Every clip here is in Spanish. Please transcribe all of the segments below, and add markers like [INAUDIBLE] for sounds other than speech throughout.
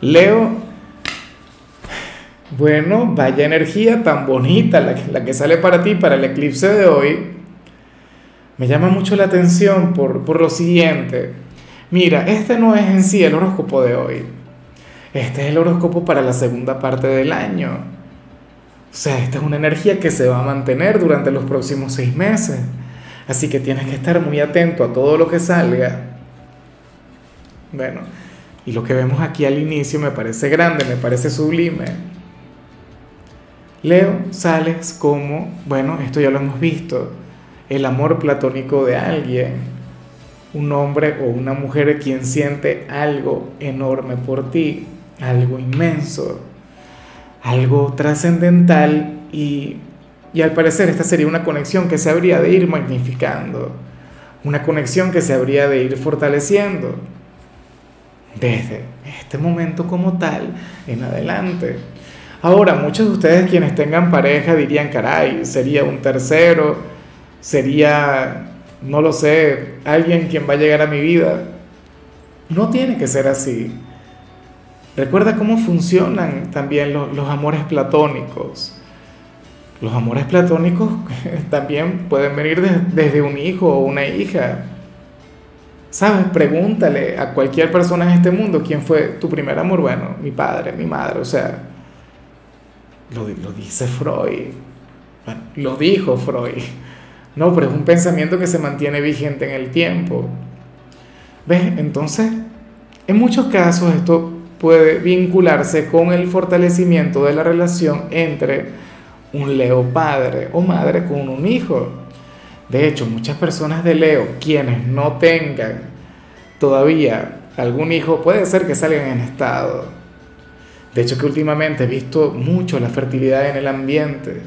Leo, bueno, vaya energía tan bonita la que, la que sale para ti, para el eclipse de hoy. Me llama mucho la atención por, por lo siguiente. Mira, este no es en sí el horóscopo de hoy. Este es el horóscopo para la segunda parte del año. O sea, esta es una energía que se va a mantener durante los próximos seis meses. Así que tienes que estar muy atento a todo lo que salga. Bueno, y lo que vemos aquí al inicio me parece grande, me parece sublime. Leo, sales como, bueno, esto ya lo hemos visto, el amor platónico de alguien, un hombre o una mujer quien siente algo enorme por ti, algo inmenso, algo trascendental y, y al parecer esta sería una conexión que se habría de ir magnificando, una conexión que se habría de ir fortaleciendo desde este momento como tal en adelante. Ahora, muchos de ustedes quienes tengan pareja dirían, caray, sería un tercero, sería, no lo sé, alguien quien va a llegar a mi vida. No tiene que ser así. Recuerda cómo funcionan también los, los amores platónicos. Los amores platónicos [LAUGHS] también pueden venir desde un hijo o una hija. ¿Sabes? Pregúntale a cualquier persona en este mundo quién fue tu primer amor. Bueno, mi padre, mi madre, o sea, lo, lo dice Freud. Bueno, lo dijo Freud. No, pero es un pensamiento que se mantiene vigente en el tiempo. ¿Ves? Entonces, en muchos casos esto puede vincularse con el fortalecimiento de la relación entre un Leo padre o madre con un hijo. De hecho, muchas personas de Leo, quienes no tengan todavía algún hijo, puede ser que salgan en estado. De hecho, que últimamente he visto mucho la fertilidad en el ambiente.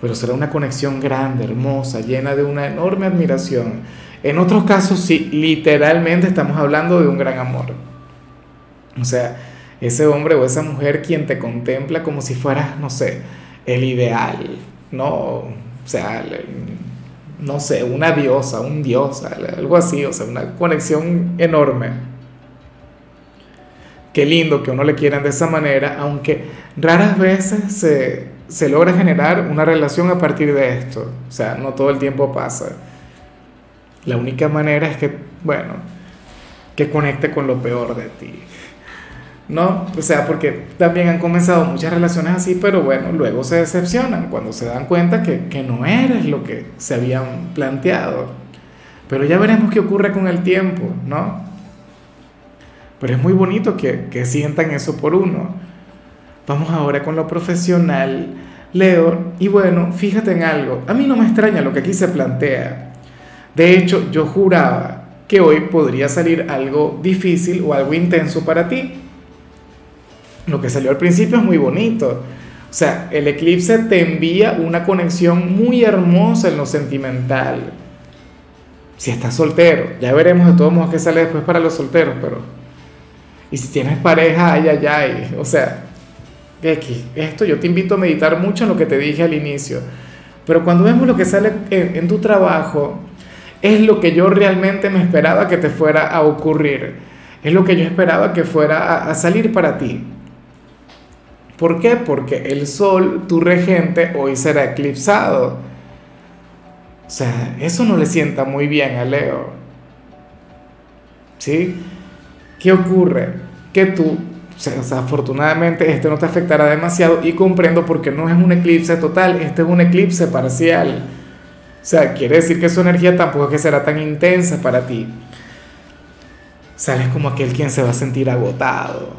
Pero será una conexión grande, hermosa, llena de una enorme admiración. En otros casos, sí, literalmente estamos hablando de un gran amor. O sea, ese hombre o esa mujer quien te contempla como si fueras, no sé, el ideal, ¿no? Sea, no sé, una diosa, un dios, algo así, o sea, una conexión enorme. Qué lindo que uno le quieran de esa manera, aunque raras veces se, se logra generar una relación a partir de esto. O sea, no todo el tiempo pasa. La única manera es que, bueno, que conecte con lo peor de ti. ¿No? O sea, porque también han comenzado muchas relaciones así, pero bueno, luego se decepcionan cuando se dan cuenta que, que no eres lo que se habían planteado. Pero ya veremos qué ocurre con el tiempo, ¿no? Pero es muy bonito que, que sientan eso por uno. Vamos ahora con lo profesional, Leo. Y bueno, fíjate en algo. A mí no me extraña lo que aquí se plantea. De hecho, yo juraba que hoy podría salir algo difícil o algo intenso para ti lo que salió al principio es muy bonito. O sea, el eclipse te envía una conexión muy hermosa en lo sentimental. Si estás soltero, ya veremos de todos modos qué sale después para los solteros, pero... Y si tienes pareja, ay, ay, ay. O sea, esto yo te invito a meditar mucho en lo que te dije al inicio. Pero cuando vemos lo que sale en, tu trabajo, es lo que yo realmente me esperaba que te fuera a ocurrir. Es lo que yo esperaba que fuera a salir para ti. ¿Por qué? Porque el Sol, tu regente, hoy será eclipsado. O sea, eso no le sienta muy bien a Leo. ¿Sí? ¿Qué ocurre? Que tú, o sea, afortunadamente este no te afectará demasiado y comprendo porque no es un eclipse total, este es un eclipse parcial. O sea, quiere decir que su energía tampoco es que será tan intensa para ti. Sales como aquel quien se va a sentir agotado,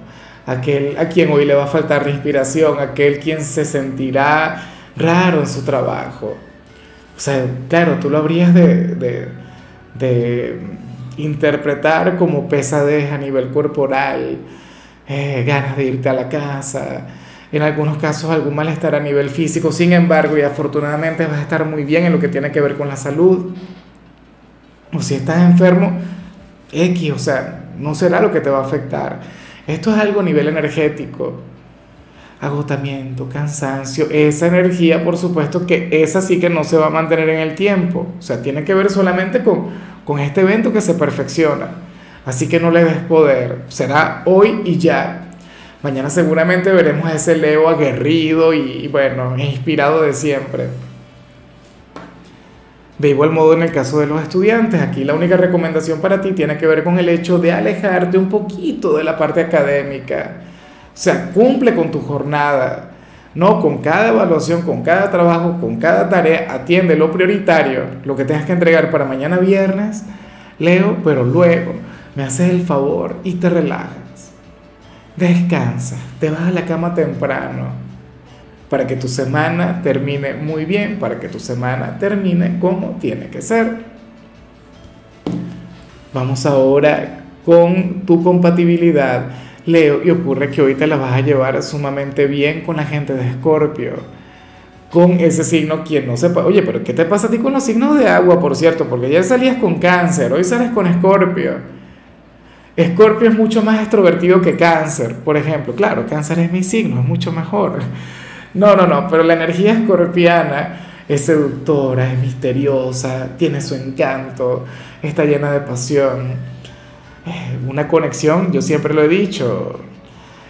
aquel a quien hoy le va a faltar respiración, aquel quien se sentirá raro en su trabajo. O sea, claro, tú lo habrías de, de, interpretar como pesadez a nivel corporal, eh, ganas de irte a la casa, en algunos casos algún malestar a nivel físico, sin embargo, y afortunadamente vas a estar muy bien en lo que tiene que ver con la salud. O si estás enfermo, X, o sea, no será lo que te va a afectar. Esto es algo a nivel energético. Agotamiento, cansancio, esa energía, por supuesto que esa sí que no se va a mantener en el tiempo. O sea, tiene que ver solamente con, con este evento que se perfecciona. Así que no le des poder. Será hoy y ya. Mañana seguramente veremos a ese Leo aguerrido y, bueno, inspirado de siempre. De igual modo en el caso de los estudiantes, aquí la única recomendación para ti tiene que ver con el hecho de alejarte un poquito de la parte académica. O sea, cumple con tu jornada, no con cada evaluación, con cada trabajo, con cada tarea, atiende lo prioritario, lo que tengas que entregar para mañana viernes, Leo, pero luego me haces el favor y te relajas. Descansa, te vas a la cama temprano para que tu semana termine muy bien, para que tu semana termine como tiene que ser. Vamos ahora con tu compatibilidad, Leo, y ocurre que hoy te la vas a llevar sumamente bien con la gente de Escorpio, con ese signo quien no sepa, oye, pero ¿qué te pasa a ti con los signos de agua, por cierto? Porque ayer salías con cáncer, hoy sales con Escorpio. Escorpio es mucho más extrovertido que cáncer, por ejemplo. Claro, cáncer es mi signo, es mucho mejor. No, no, no, pero la energía escorpiana es seductora, es misteriosa, tiene su encanto, está llena de pasión. Eh, una conexión, yo siempre lo he dicho,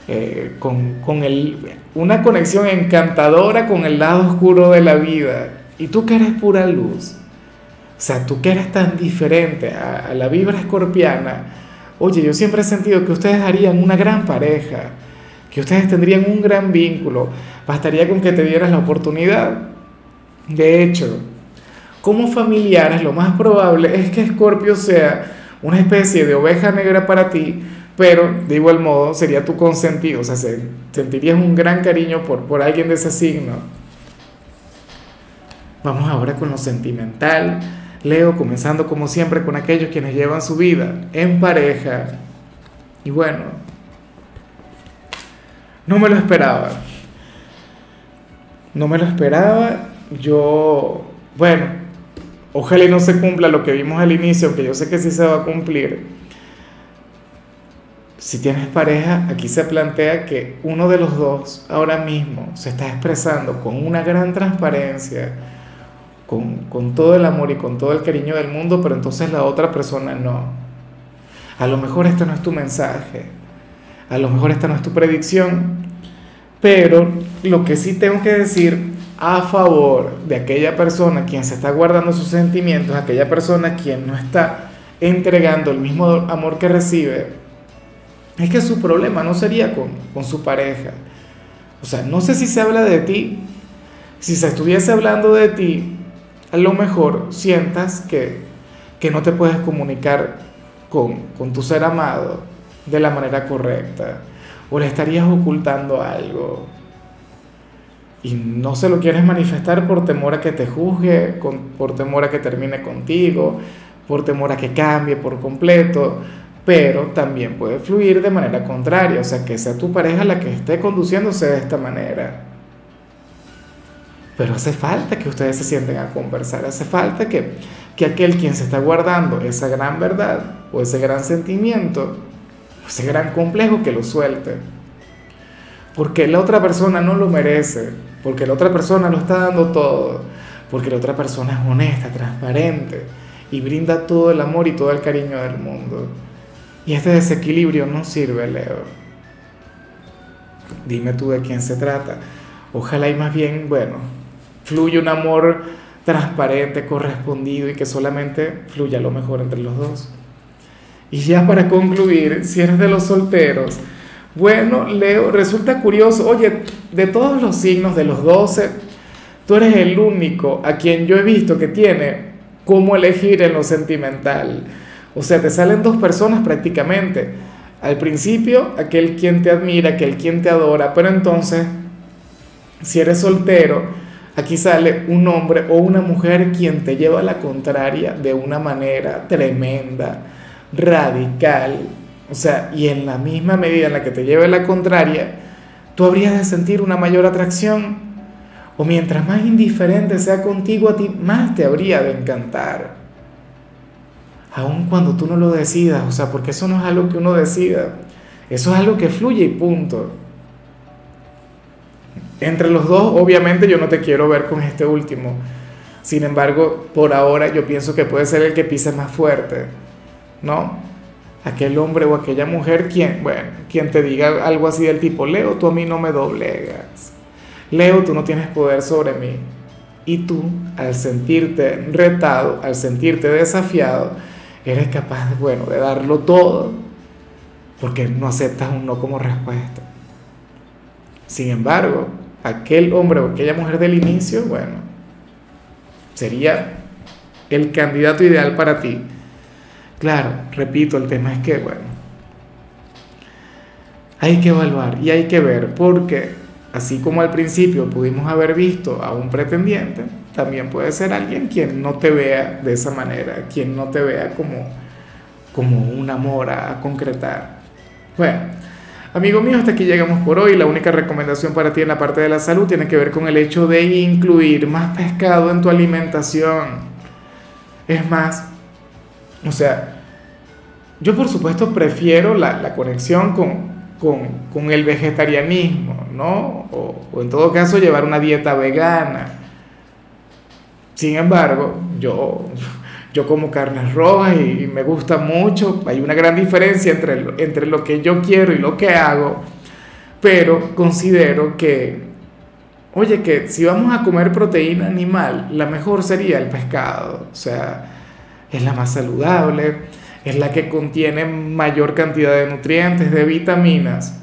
eh, con, con el, una conexión encantadora con el lado oscuro de la vida. Y tú que eres pura luz, o sea, tú que eres tan diferente a, a la vibra escorpiana, Oye, yo siempre he sentido que ustedes harían una gran pareja, que ustedes tendrían un gran vínculo. Bastaría con que te dieras la oportunidad. De hecho, como familiares, lo más probable es que Scorpio sea una especie de oveja negra para ti, pero de igual modo sería tu consentido, o sea, sentirías un gran cariño por, por alguien de ese signo. Vamos ahora con lo sentimental. Leo, comenzando como siempre con aquellos quienes llevan su vida en pareja. Y bueno, no me lo esperaba. No me lo esperaba. Yo, bueno, ojalá y no se cumpla lo que vimos al inicio, aunque yo sé que sí se va a cumplir. Si tienes pareja, aquí se plantea que uno de los dos ahora mismo se está expresando con una gran transparencia con, todo el amor y con todo el cariño del mundo, pero entonces la otra persona no. A lo mejor este no es tu mensaje, a lo mejor esta no es tu predicción, pero lo que sí tengo que decir a favor de aquella persona quien se está guardando sus sentimientos, aquella persona quien no está entregando el mismo amor que recibe, es que su problema no sería con, con su pareja. O sea, no sé si se habla de ti, si se estuviese hablando de ti, a lo mejor sientas que, no te puedes comunicar con, con tu ser amado de la manera correcta o le estarías ocultando algo y no se lo quieres manifestar por temor a que te juzgue, por temor a que termine contigo, por temor a que cambie por completo, pero también puede fluir de manera contraria, o sea, que sea tu pareja la que esté conduciéndose de esta manera. Pero hace falta que ustedes se sienten a conversar, hace falta que, que aquel quien se está guardando esa gran verdad o ese gran sentimiento, ese gran complejo, que lo suelte. Porque la otra persona no lo merece, porque la otra persona lo está dando todo, porque la otra persona es honesta, transparente y brinda todo el amor y todo el cariño del mundo. Y este desequilibrio no sirve, Leo. Dime tú de quién se trata. Ojalá y más bien, bueno, fluye un amor transparente, correspondido y que solamente fluya lo mejor entre los dos. Y ya para concluir, si eres de los solteros, bueno, Leo, resulta curioso, oye, de todos los signos de los 12, tú eres el único a quien yo he visto que tiene cómo elegir en lo sentimental. O sea, te salen dos personas prácticamente. Al principio, aquel quien te admira, aquel quien te adora, pero entonces, si eres soltero, Aquí sale un hombre o una mujer quien te lleva la contraria de una manera tremenda, radical. O sea, y en la misma medida en la que te lleve la contraria, tú habrías de sentir una mayor atracción. O mientras más indiferente sea contigo a ti, más te habría de encantar. Aun cuando tú no lo decidas, o sea, porque eso no es algo que uno decida, eso es algo que fluye y punto. Entre los dos, obviamente yo no te quiero ver con este último. Sin embargo, por ahora yo pienso que puede ser el que pise más fuerte, ¿no? aquel hombre o aquella mujer quien, bueno, quien te diga algo así del tipo, Leo, tú a mí no me doblegas, Leo, tú no tienes poder sobre mí. Y tú, al sentirte retado, al sentirte desafiado, eres capaz, bueno, de darlo todo, porque no aceptas un no como respuesta. Sin embargo, aquel hombre o aquella mujer del inicio, bueno, sería el candidato ideal para ti Claro, repito, el tema es que, bueno, hay que evaluar y hay que ver, porque así como al principio pudimos haber visto a un pretendiente, también puede ser alguien quien no te vea de esa manera, quien no te vea como, como un amor a, concretar. Bueno, amigo mío, hasta aquí llegamos por hoy. La única recomendación para ti en la parte de la salud tiene que ver con el hecho de incluir más pescado en tu alimentación. Es más, o sea, yo por supuesto prefiero la, conexión con, el vegetarianismo, ¿no? O, en todo caso llevar una dieta vegana. Sin embargo, yo, yo como carnes rojas y, me gusta mucho. Hay una gran diferencia entre, entre lo que yo quiero y lo que hago. Pero considero que, oye, que si vamos a comer proteína animal, la mejor sería el pescado. O sea, es la más saludable, es la que contiene mayor cantidad de nutrientes, de vitaminas.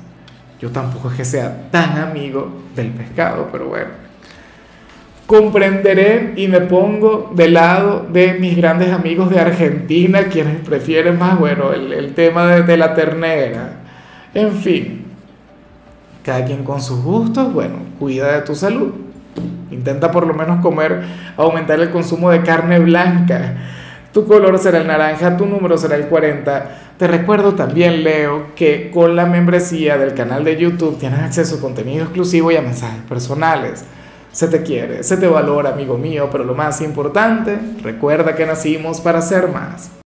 Yo tampoco es que sea tan amigo del pescado, pero bueno. Comprenderé y me pongo del lado de mis grandes amigos de Argentina, quienes prefieren más, bueno, el, tema de, de la ternera. En fin, cada quien con sus gustos, bueno, cuida de tu salud. Intenta por lo menos comer, aumentar el consumo de carne blanca tu color será el naranja, tu número será el 40. Te recuerdo también, Leo, que con la membresía del canal de YouTube tienes acceso a contenido exclusivo y a mensajes personales. Se te quiere, se te valora, amigo mío, pero lo más importante, recuerda que nacimos para ser más.